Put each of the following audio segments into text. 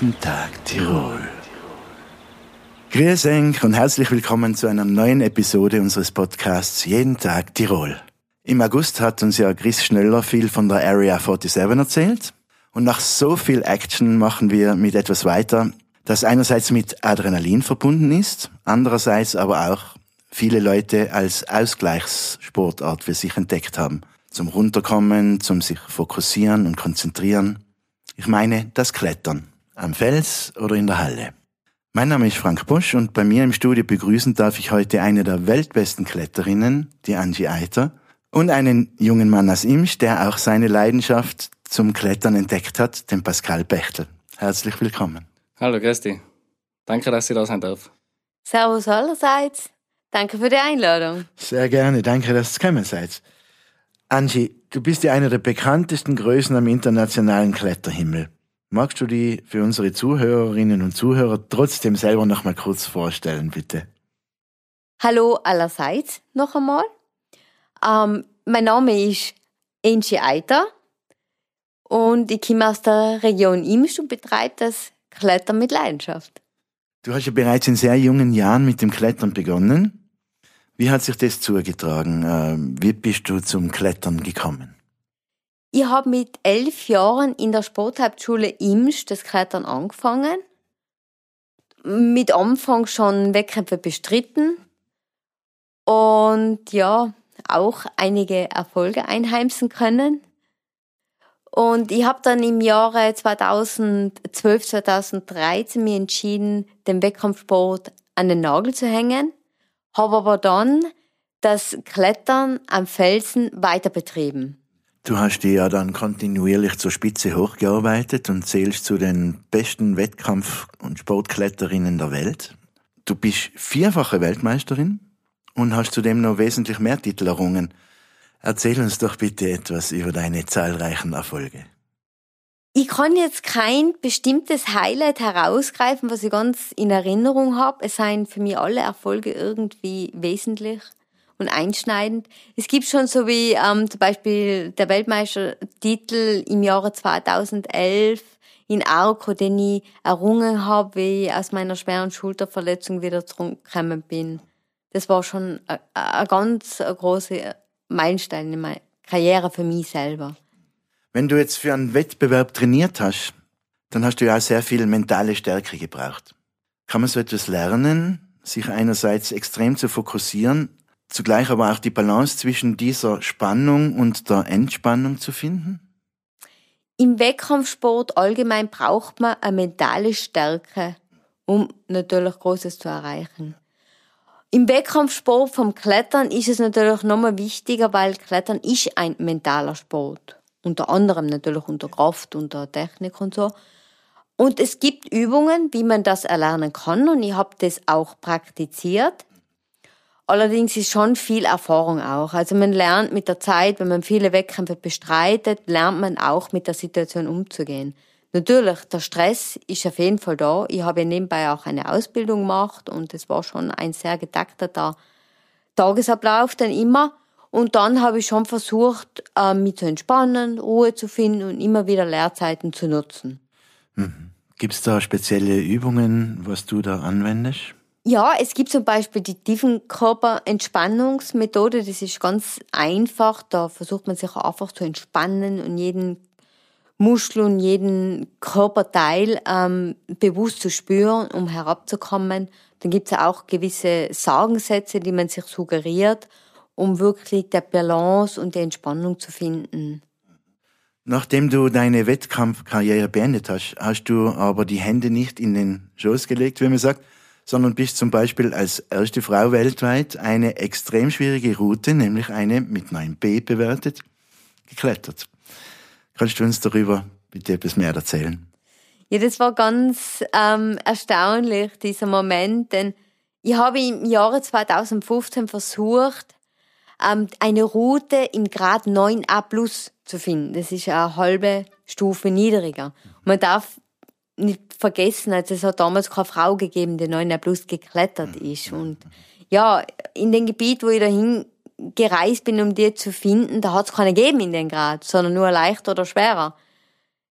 Jeden Tag Tirol. Grüß euch und herzlich willkommen zu einer neuen Episode unseres Podcasts Jeden Tag Tirol. Im August hat uns ja Chris Schnöller viel von der Area 47 erzählt. Und nach so viel Action machen wir mit etwas weiter, das einerseits mit Adrenalin verbunden ist, andererseits aber auch viele Leute als Ausgleichssportart für sich entdeckt haben. Zum Runterkommen, zum sich fokussieren und konzentrieren. Ich meine das Klettern. Am Fels oder in der Halle. Mein Name ist Frank Busch und bei mir im Studio begrüßen darf ich heute eine der weltbesten Kletterinnen, die Angie Eiter, und einen jungen Mann aus Imsch, der auch seine Leidenschaft zum Klettern entdeckt hat, den Pascal Bechtel. Herzlich willkommen. Hallo, Christi. Danke, dass Sie da sein darf. Servus allerseits. Danke für die Einladung. Sehr gerne. Danke, dass ihr gekommen seid. Angie, du bist ja einer der bekanntesten Größen am internationalen Kletterhimmel. Magst du die für unsere Zuhörerinnen und Zuhörer trotzdem selber noch mal kurz vorstellen, bitte? Hallo allerseits noch einmal. Ähm, mein Name ist Angie Eiter und ich komme aus der Region Imst und betreibe das Klettern mit Leidenschaft. Du hast ja bereits in sehr jungen Jahren mit dem Klettern begonnen. Wie hat sich das zugetragen? Ähm, wie bist du zum Klettern gekommen? Ich habe mit elf Jahren in der Sporthauptschule Imsch das Klettern angefangen. Mit Anfang schon Wettkämpfe bestritten. Und ja, auch einige Erfolge einheimsen können. Und ich habe dann im Jahre 2012, 2013 mir entschieden, den Wettkampfsport an den Nagel zu hängen habe aber dann das Klettern am Felsen weiter betrieben. Du hast dich ja dann kontinuierlich zur Spitze hochgearbeitet und zählst zu den besten Wettkampf- und Sportkletterinnen der Welt. Du bist vierfache Weltmeisterin und hast zudem noch wesentlich mehr Titel errungen. Erzähl uns doch bitte etwas über deine zahlreichen Erfolge. Ich kann jetzt kein bestimmtes Highlight herausgreifen, was ich ganz in Erinnerung habe. Es seien für mich alle Erfolge irgendwie wesentlich und einschneidend. Es gibt schon so wie ähm, zum Beispiel der Weltmeistertitel im Jahre 2011 in Arco, den ich errungen habe, wie ich aus meiner schweren Schulterverletzung wieder zurückgekommen bin. Das war schon ein ganz großer Meilenstein in meiner Karriere für mich selber. Wenn du jetzt für einen Wettbewerb trainiert hast, dann hast du ja auch sehr viel mentale Stärke gebraucht. Kann man so etwas lernen, sich einerseits extrem zu fokussieren, zugleich aber auch die Balance zwischen dieser Spannung und der Entspannung zu finden? Im Wettkampfsport allgemein braucht man eine mentale Stärke, um natürlich Großes zu erreichen. Im Wettkampfsport vom Klettern ist es natürlich nochmal wichtiger, weil Klettern ist ein mentaler Sport unter anderem natürlich unter Kraft, unter Technik und so. Und es gibt Übungen, wie man das erlernen kann und ich habe das auch praktiziert. Allerdings ist schon viel Erfahrung auch. Also man lernt mit der Zeit, wenn man viele Wettkämpfe bestreitet, lernt man auch mit der Situation umzugehen. Natürlich, der Stress ist auf jeden Fall da. Ich habe nebenbei auch eine Ausbildung gemacht und es war schon ein sehr getakteter Tagesablauf dann immer. Und dann habe ich schon versucht, äh, mich zu entspannen, Ruhe zu finden und immer wieder Leerzeiten zu nutzen. Mhm. Gibt es da spezielle Übungen, was du da anwendest? Ja, es gibt zum Beispiel die Tiefenkörperentspannungsmethode. Das ist ganz einfach. Da versucht man sich einfach zu entspannen und jeden Muskel und jeden Körperteil ähm, bewusst zu spüren, um herabzukommen. Dann gibt es auch gewisse Sagensätze, die man sich suggeriert um wirklich der Balance und die Entspannung zu finden. Nachdem du deine Wettkampfkarriere beendet hast, hast du aber die Hände nicht in den Schoß gelegt, wie man sagt, sondern bist zum Beispiel als erste Frau weltweit eine extrem schwierige Route, nämlich eine mit 9b bewertet, geklettert. Kannst du uns darüber bitte etwas mehr erzählen? Ja, das war ganz ähm, erstaunlich, dieser Moment, denn ich habe im Jahre 2015 versucht, ähm, eine Route im Grad 9a plus zu finden. Das ist eine halbe Stufe niedriger. man darf nicht vergessen, also es hat damals keine Frau gegeben, die 9a plus geklettert ist. Und ja, in dem Gebiet, wo ich dahin gereist bin, um die zu finden, da hat es keine gegeben in den Grad, sondern nur leichter oder schwerer.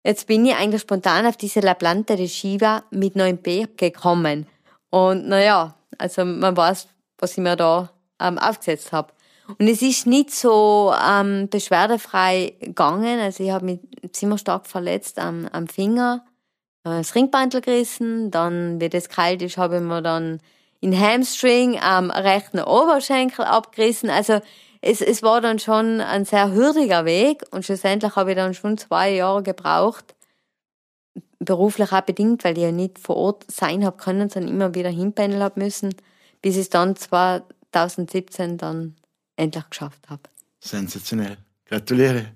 jetzt bin ich eigentlich spontan auf diese La Planta de Shiva mit 9b gekommen. Und naja, also man weiß, was ich mir da ähm, aufgesetzt habe. Und es ist nicht so ähm, beschwerdefrei gegangen. Also ich habe mich ziemlich stark verletzt am, am Finger, das Ringbandel gerissen. Dann, wie das kalt ist, habe ich mir dann in Hamstring am rechten Oberschenkel abgerissen. Also es, es war dann schon ein sehr hürdiger Weg und schlussendlich habe ich dann schon zwei Jahre gebraucht, beruflich auch bedingt, weil ich ja nicht vor Ort sein habe können, sondern immer wieder hinpendeln habe müssen, bis ich es dann 2017 dann endlich geschafft habe. Sensationell. Gratuliere.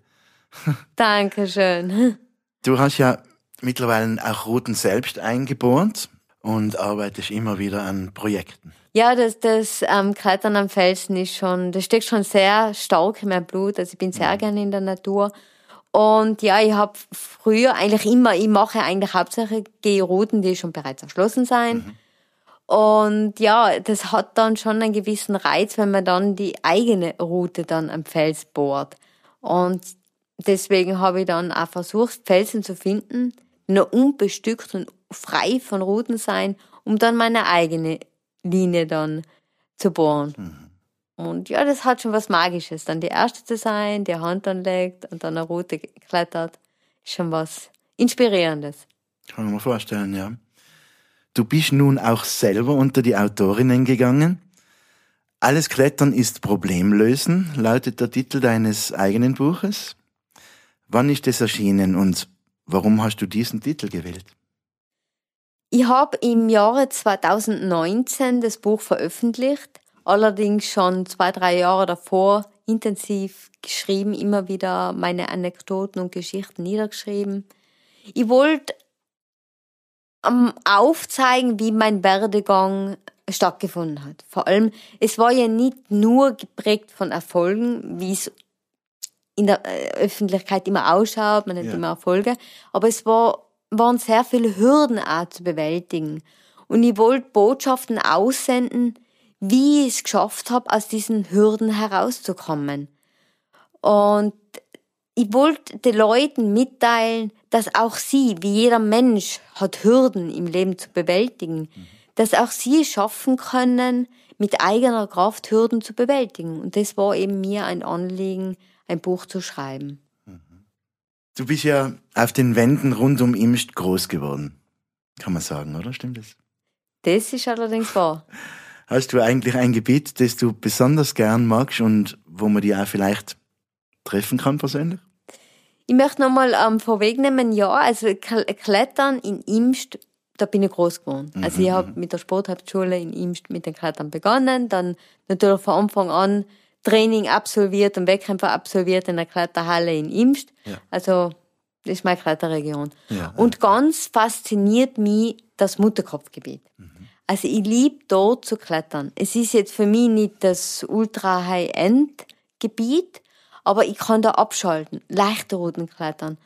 Dankeschön. Du hast ja mittlerweile auch Routen selbst eingebohrt und arbeitest immer wieder an Projekten. Ja, das, das ähm, Klettern am Felsen ist schon, das steckt schon sehr stark in meinem Blut. Also ich bin sehr mhm. gerne in der Natur. Und ja, ich habe früher eigentlich immer, ich mache eigentlich hauptsächlich Routen, die schon bereits erschlossen sind. Mhm. Und ja, das hat dann schon einen gewissen Reiz, wenn man dann die eigene Route dann am Fels bohrt. Und deswegen habe ich dann auch versucht, Felsen zu finden, noch unbestückt und frei von Routen sein, um dann meine eigene Linie dann zu bohren. Mhm. Und ja, das hat schon was Magisches. Dann die erste zu sein, die Hand anlegt und dann eine Route klettert, ist schon was Inspirierendes. Kann man mir vorstellen, ja. Du bist nun auch selber unter die Autorinnen gegangen. Alles Klettern ist Problemlösen, lautet der Titel deines eigenen Buches. Wann ist es erschienen und warum hast du diesen Titel gewählt? Ich habe im Jahre 2019 das Buch veröffentlicht, allerdings schon zwei, drei Jahre davor intensiv geschrieben, immer wieder meine Anekdoten und Geschichten niedergeschrieben. Ich wollte am aufzeigen, wie mein Werdegang stattgefunden hat. Vor allem, es war ja nicht nur geprägt von Erfolgen, wie es in der äh, Öffentlichkeit immer ausschaut, man hat ja. immer Erfolge, aber es war, waren sehr viele Hürden auch zu bewältigen. Und ich wollte Botschaften aussenden, wie ich es geschafft habe, aus diesen Hürden herauszukommen. Und ich wollte den Leuten mitteilen, dass auch sie, wie jeder Mensch, hat Hürden im Leben zu bewältigen, mhm. dass auch sie schaffen können, mit eigener Kraft Hürden zu bewältigen. Und das war eben mir ein Anliegen, ein Buch zu schreiben. Mhm. Du bist ja auf den Wänden rund um Imst groß geworden, kann man sagen, oder? Stimmt das? Das ist allerdings wahr. Hast du eigentlich ein Gebiet, das du besonders gern magst und wo man dich auch vielleicht treffen kann persönlich? Ich möchte nochmal ähm, vorwegnehmen, ja, also Klettern in Imst, da bin ich groß geworden. Mhm. Also ich habe mit der Sporthauptschule in Imst mit den Klettern begonnen, dann natürlich von Anfang an Training absolviert und Wettkämpfe absolviert in der Kletterhalle in Imst. Ja. Also das ist meine Kletterregion. Ja, und ganz fasziniert mich das Mutterkopfgebiet. Mhm. Also ich liebe dort zu klettern. Es ist jetzt für mich nicht das Ultra-High-End-Gebiet, aber ich kann da abschalten, leichte Routen klettern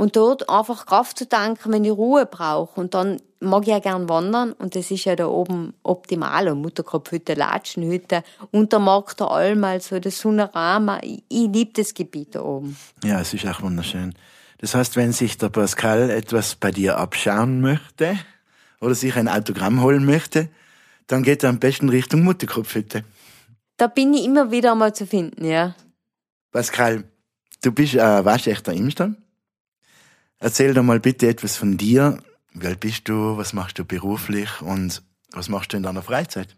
und dort einfach Kraft zu tanken, wenn ich Ruhe brauche. Und dann mag ich ja gern wandern und das ist ja da oben optimal. Und Mutterkopfhütte, Latschenhütte, Untermarkt der Alm, also das Sonorama. Ich, ich liebe das Gebiet da oben. Ja, es ist auch wunderschön. Das heißt, wenn sich der Pascal etwas bei dir abschauen möchte oder sich ein Autogramm holen möchte, dann geht er am besten Richtung Mutterkopfhütte. Da bin ich immer wieder mal zu finden, ja. Pascal, du bist ein waschechter Imster. Erzähl doch mal bitte etwas von dir. Wie alt bist du? Was machst du beruflich? Und was machst du in deiner Freizeit?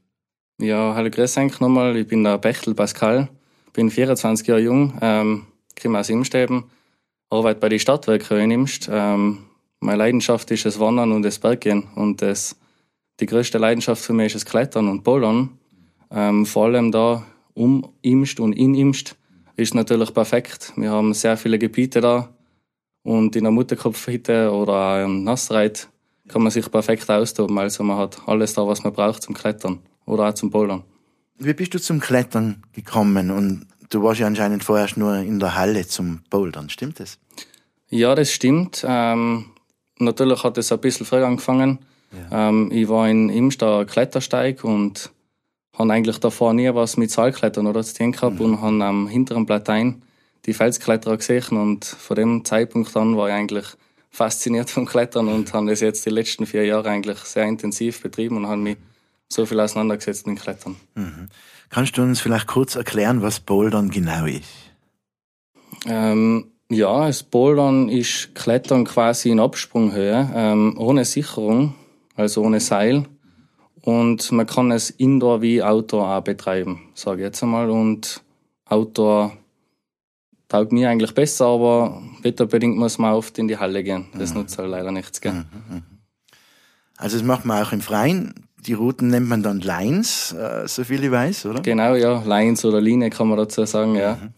Ja, hallo, grüß euch nochmal. Ich bin der Bechtel Pascal. Bin 24 Jahre jung, ähm, komme aus Imsteben, arbeite bei den Stadtwerken in Imst. Ähm, meine Leidenschaft ist das Wandern und das Berggehen. Und das, die größte Leidenschaft für mich ist das Klettern und Bouldern. Ähm, vor allem da um Imst und in Imst ist natürlich perfekt. Wir haben sehr viele Gebiete da und in der Mutterkopfhütte oder im Nassreit kann man sich perfekt austoben. Also man hat alles da, was man braucht zum Klettern oder auch zum Bouldern. Wie bist du zum Klettern gekommen? Und du warst ja anscheinend vorher nur in der Halle zum Bouldern, stimmt das? Ja, das stimmt. Ähm, natürlich hat es ein bisschen früher angefangen. Ja. Ähm, ich war in Imster Klettersteig und habe eigentlich davor nie was mit Seilklettern oder zu tun gehabt mhm. und habe am hinteren Platein die Felskletterer gesehen und von dem Zeitpunkt an war ich eigentlich fasziniert vom Klettern und habe das jetzt die letzten vier Jahre eigentlich sehr intensiv betrieben und habe mich so viel auseinandergesetzt mit Klettern. Mhm. Kannst du uns vielleicht kurz erklären, was Bouldern genau ist? Ähm, ja, das Bouldern ist Klettern quasi in Absprunghöhe, ähm, ohne Sicherung, also ohne Seil. Und man kann es Indoor wie Outdoor auch betreiben, sage ich jetzt einmal. Und Outdoor taugt mir eigentlich besser, aber wetterbedingt muss man oft in die Halle gehen. Das mhm. nutzt halt leider nichts. Gell? Mhm, mhm. Also das macht man auch im Freien. Die Routen nennt man dann Lines, äh, so viel ich weiß, oder? Genau, ja. Lines oder Linie kann man dazu sagen, ja. Mhm.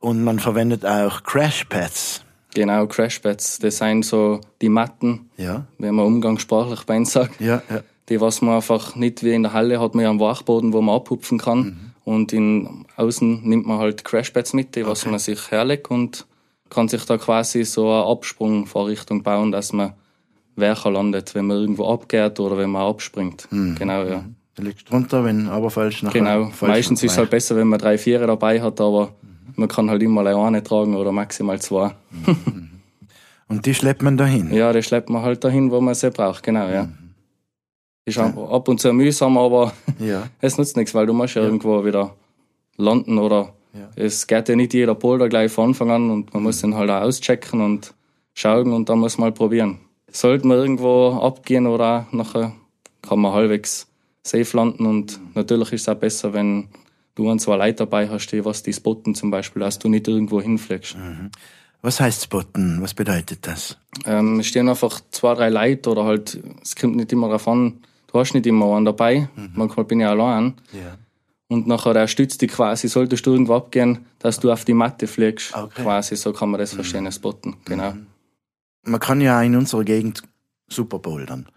Und man verwendet auch Crashpads. Genau, Crashpads. Das sind so die Matten, ja. wenn man umgangssprachlich bei uns sagt. Ja, ja. Die, was man einfach nicht wie in der Halle hat, man ja einen Wachboden, wo man abhupfen kann. Mhm. Und in außen nimmt man halt Crashpads mit, die okay. was man sich herlegt und kann sich da quasi so eine Absprungvorrichtung bauen, dass man Werker landet, wenn man irgendwo abgeht oder wenn man abspringt. Mhm. Genau, ja. Du liegst drunter, wenn aber falsch nachher. Genau. Falsch Meistens ist es halt besser, wenn man drei Vierer dabei hat, aber mhm. man kann halt immer eine tragen oder maximal zwei. Mhm. Und die schleppt man dahin? Ja, die schleppt man halt dahin, wo man sie braucht, genau, ja. Mhm. Ist ja. ab und zu mühsam, aber ja. es nutzt nichts, weil du musst ja, ja. irgendwo wieder landen oder ja. es geht ja nicht jeder Boulder gleich von Anfang an und man mhm. muss den halt auch auschecken und schauen und dann muss man halt probieren. Sollte man irgendwo abgehen oder nachher kann man halbwegs safe landen und mhm. natürlich ist es auch besser, wenn du ein, zwei Leute dabei hast, die was die spotten zum Beispiel, dass du nicht irgendwo hinfliegst. Mhm. Was heißt spotten? Was bedeutet das? Ähm, es stehen einfach zwei, drei Leute oder halt, es kommt nicht immer darauf an, du hast nicht immer einen dabei. Mhm. Manchmal bin ich allein. Ja. Und nachher er stützt dich quasi, solltest du irgendwo abgehen, dass du auf die Matte fliegst. Okay. Quasi, so kann man das mhm. verstehen, spotten. Genau. Mhm. Man kann ja in unserer Gegend super bouldern.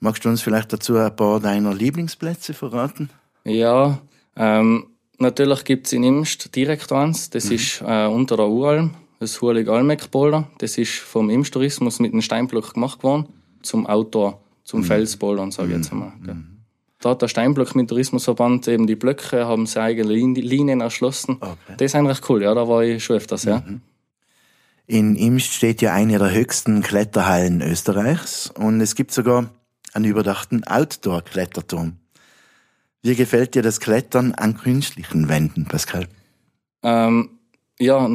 Magst du uns vielleicht dazu ein paar deiner Lieblingsplätze verraten? Ja, ähm, natürlich gibt's in Imst direkt eins. Das mhm. ist äh, unter der Uralm, das Hulig Almeck Boulder. Das ist vom Imst Tourismus mit einem Steinblock gemacht worden, zum Outdoor zum mhm. Felsbouldern, sage ich jetzt einmal. Mhm. Da hat der Steinblock mit Tourismusverband eben die Blöcke, haben sie eigene Linien erschlossen. Okay. Das ist eigentlich cool, ja, da war ich schon öfters, ja. Mhm. In Imst steht ja eine der höchsten Kletterhallen Österreichs und es gibt sogar einen überdachten Outdoor-Kletterturm. Wie gefällt dir das Klettern an künstlichen Wänden, Pascal? Ähm, ja,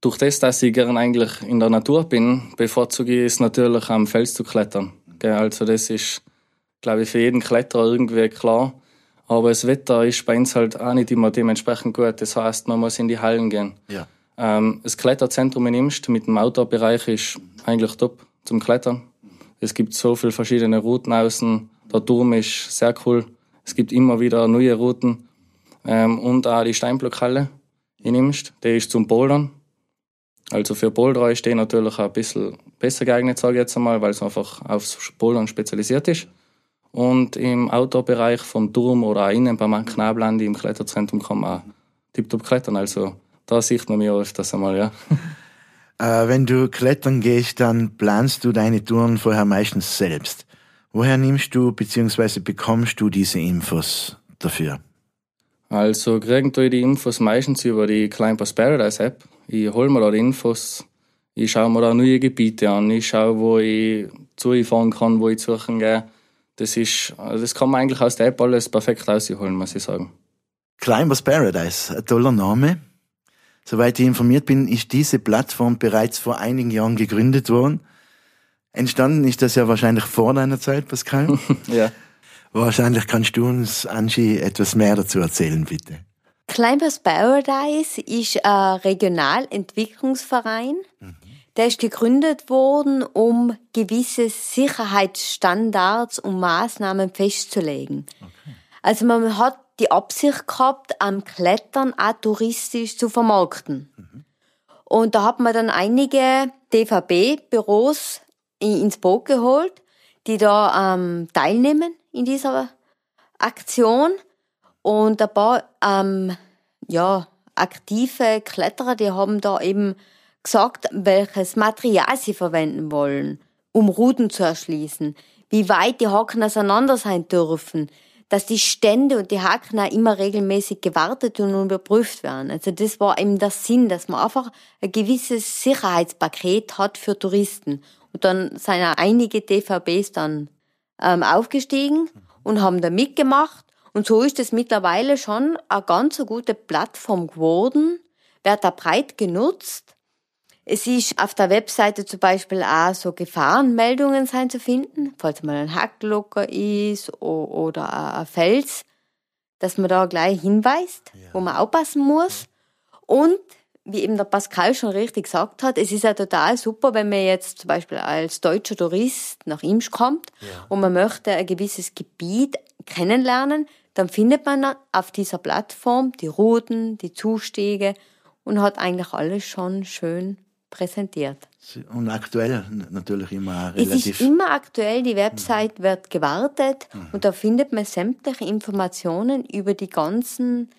durch das, dass ich gern eigentlich in der Natur bin, bevorzuge ich es natürlich am Fels zu klettern. Also das ist, glaube ich, für jeden Kletterer irgendwie klar. Aber das Wetter ist bei uns halt auch nicht immer dementsprechend gut. Das heißt, man muss in die Hallen gehen. Ja. Ähm, das Kletterzentrum in Imst mit dem Outdoor-Bereich ist eigentlich top zum Klettern. Es gibt so viele verschiedene Routen außen. Der Turm ist sehr cool. Es gibt immer wieder neue Routen. Ähm, und auch die Steinblockhalle in Imst, die ist zum Bouldern. Also für Boulderer ist die natürlich ein bisschen besser geeignet, sage ich jetzt einmal, weil es einfach aufs Bouldern spezialisiert ist. Und im Outdoor-Bereich vom Turm oder auch innen bei meinem Knablandi im Kletterzentrum kann man auch tiptop klettern. Also da sieht man mich öfters einmal, ja. Äh, wenn du klettern gehst, dann planst du deine Touren vorher meistens selbst. Woher nimmst du bzw. bekommst du diese Infos dafür? Also kriegen wir die Infos meistens über die Climbers Paradise App. Ich hole mir da Infos, ich schaue mir da neue Gebiete an, ich schaue, wo ich zufahren kann, wo ich suchen gehe. Das ist, das kann man eigentlich aus der App alles perfekt rausholen, muss ich sagen. Climbers Paradise, ein toller Name. Soweit ich informiert bin, ist diese Plattform bereits vor einigen Jahren gegründet worden. Entstanden ist das ja wahrscheinlich vor deiner Zeit, Pascal. ja. Wahrscheinlich kannst du uns, Angie, etwas mehr dazu erzählen, bitte. Climbers Paradise ist ein Regionalentwicklungsverein. Mhm. Der ist gegründet worden, um gewisse Sicherheitsstandards und Maßnahmen festzulegen. Okay. Also man hat die Absicht gehabt, am Klettern auch touristisch zu vermarkten. Mhm. Und da hat man dann einige DVB-Büros ins Boot geholt, die da ähm, teilnehmen in dieser Aktion. Und ein paar ähm, ja, aktive Kletterer, die haben da eben gesagt, welches Material sie verwenden wollen, um Routen zu erschließen, wie weit die Haken auseinander sein dürfen, dass die Stände und die Haken auch immer regelmäßig gewartet und überprüft werden. Also das war eben der Sinn, dass man einfach ein gewisses Sicherheitspaket hat für Touristen. Und dann sind auch einige DVBs dann ähm, aufgestiegen und haben da mitgemacht. Und so ist es mittlerweile schon eine ganz gute Plattform geworden, wird da breit genutzt. Es ist auf der Webseite zum Beispiel auch so Gefahrenmeldungen sein zu finden, falls mal ein Hack locker ist oder ein Fels, dass man da gleich hinweist, ja. wo man aufpassen muss. Und wie eben der Pascal schon richtig gesagt hat, es ist ja total super, wenn man jetzt zum Beispiel als deutscher Tourist nach Imsch kommt ja. und man möchte ein gewisses Gebiet kennenlernen, dann findet man auf dieser Plattform die Routen, die Zustege und hat eigentlich alles schon schön präsentiert. Und aktuell natürlich immer relativ. Es ist immer aktuell, die Website mhm. wird gewartet mhm. und da findet man sämtliche Informationen über die ganzen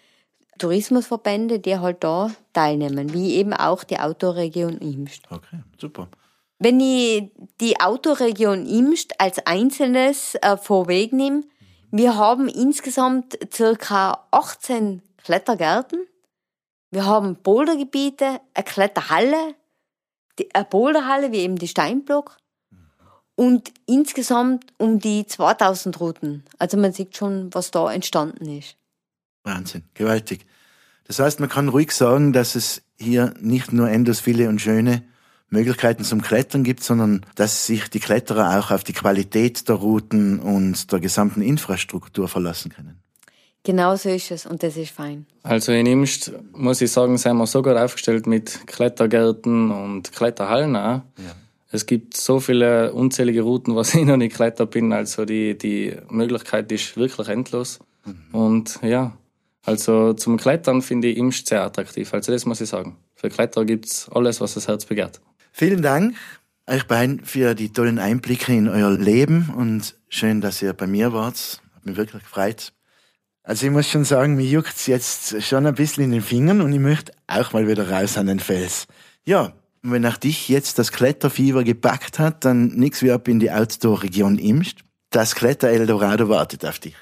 Tourismusverbände, die halt da teilnehmen, wie eben auch die Autoregion Imst. Okay, super. Wenn ich die Autoregion Imst als einzelnes äh, vorwegnehme, wir haben insgesamt circa 18 Klettergärten. Wir haben Bouldergebiete, eine Kletterhalle, eine Boulderhalle wie eben die Steinblock und insgesamt um die 2000 Routen. Also man sieht schon, was da entstanden ist. Wahnsinn, gewaltig. Das heißt, man kann ruhig sagen, dass es hier nicht nur endlos viele und schöne Möglichkeiten zum Klettern gibt, sondern dass sich die Kletterer auch auf die Qualität der Routen und der gesamten Infrastruktur verlassen können. Genau so ist es und das ist fein. Also in Imst, muss ich sagen, sind wir sogar aufgestellt mit Klettergärten und Kletterhallen auch. Ja. Es gibt so viele unzählige Routen, was ich noch nicht geklettert bin. Also die, die Möglichkeit ist wirklich endlos. Mhm. Und ja, also zum Klettern finde ich Imst sehr attraktiv. Also das muss ich sagen. Für Kletterer gibt's alles, was das Herz begehrt. Vielen Dank euch beiden für die tollen Einblicke in euer Leben und schön, dass ihr bei mir wart. Hat mich wirklich gefreut. Also ich muss schon sagen, mir juckt's jetzt schon ein bisschen in den Fingern und ich möchte auch mal wieder raus an den Fels. Ja, wenn auch dich jetzt das Kletterfieber gepackt hat, dann nix wie ab in die Outdoor-Region Imst. Das Kletter Eldorado wartet auf dich.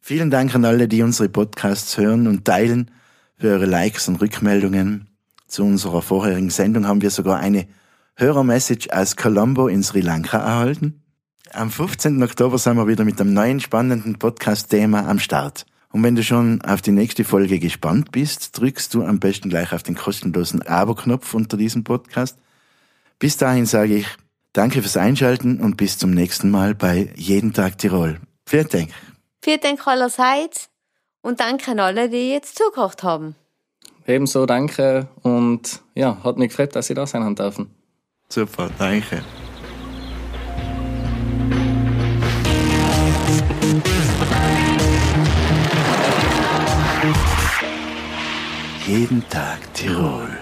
Vielen Dank an alle, die unsere Podcasts hören und teilen, für eure Likes und Rückmeldungen. Zu unserer vorherigen Sendung haben wir sogar eine Hörermessage aus Colombo in Sri Lanka erhalten. Am 15. Oktober sind wir wieder mit einem neuen spannenden Podcast-Thema am Start. Und wenn du schon auf die nächste Folge gespannt bist, drückst du am besten gleich auf den kostenlosen Abo-Knopf unter diesem Podcast. Bis dahin sage ich Danke fürs Einschalten und bis zum nächsten Mal bei Jeden Tag Tirol. Vielen Dank. Vielen Dank allerseits und danke an alle, die jetzt zugehört haben. Ebenso danke und ja, hat mich gefreut, dass Sie da sein dürfen. Super, danke. Jeden Tag Tirol.